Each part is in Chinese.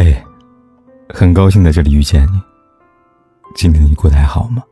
嘿，很高兴在这里遇见你。今天你过得还好吗？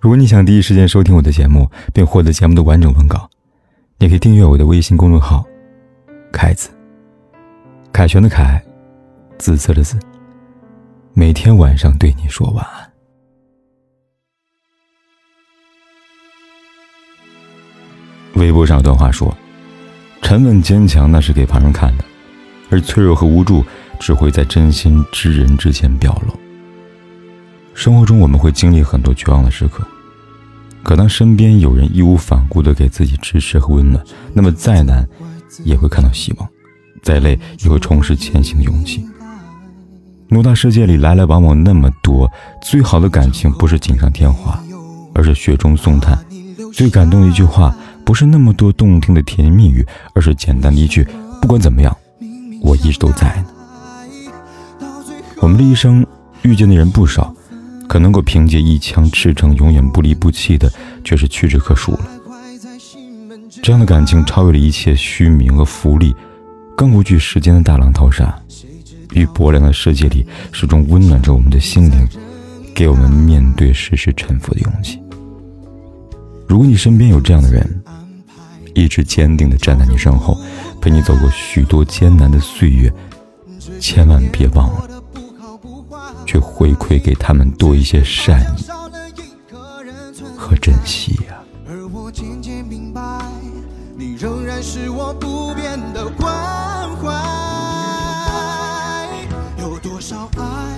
如果你想第一时间收听我的节目，并获得节目的完整文稿，你可以订阅我的微信公众号“凯子”。凯旋的凯，紫色的紫。每天晚上对你说晚安。微博上有段话说：“沉稳坚强那是给旁人看的，而脆弱和无助。”只会在真心之人之前表露。生活中我们会经历很多绝望的时刻，可当身边有人义无反顾的给自己支持和温暖，那么再难也会看到希望，再累也会重拾前行的勇气。偌大世界里来来往往那么多，最好的感情不是锦上添花，而是雪中送炭。最感动的一句话，不是那么多动听的甜言蜜语，而是简单的一句：不管怎么样，我一直都在。我们的一生遇见的人不少，可能够凭借一腔赤诚永远不离不弃的，却是屈指可数了。这样的感情超越了一切虚名和浮利，更无惧时间的大浪淘沙，于薄凉的世界里始终温暖着我们的心灵，给我们面对世事沉浮的勇气。如果你身边有这样的人，一直坚定地站在你身后，陪你走过许多艰难的岁月，千万别忘了。去回馈给他们多一些善意和珍惜呀。而我渐渐明白，你仍然是我不变的关怀。有多少爱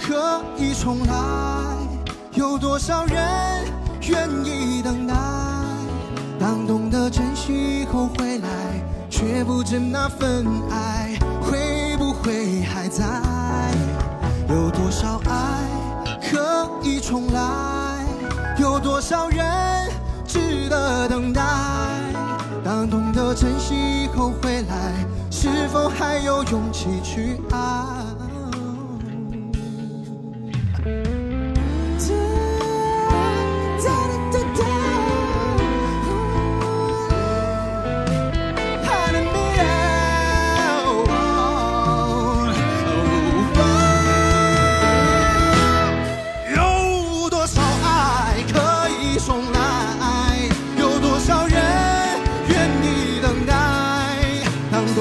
可以重来？有多少人愿意等待？当懂得珍惜后回来，却不知那份爱会不会还在？有多少人值得等待？当懂得珍惜以后回来，是否还有勇气去爱？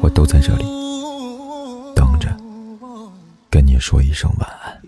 我都在这里等着，跟你说一声晚安。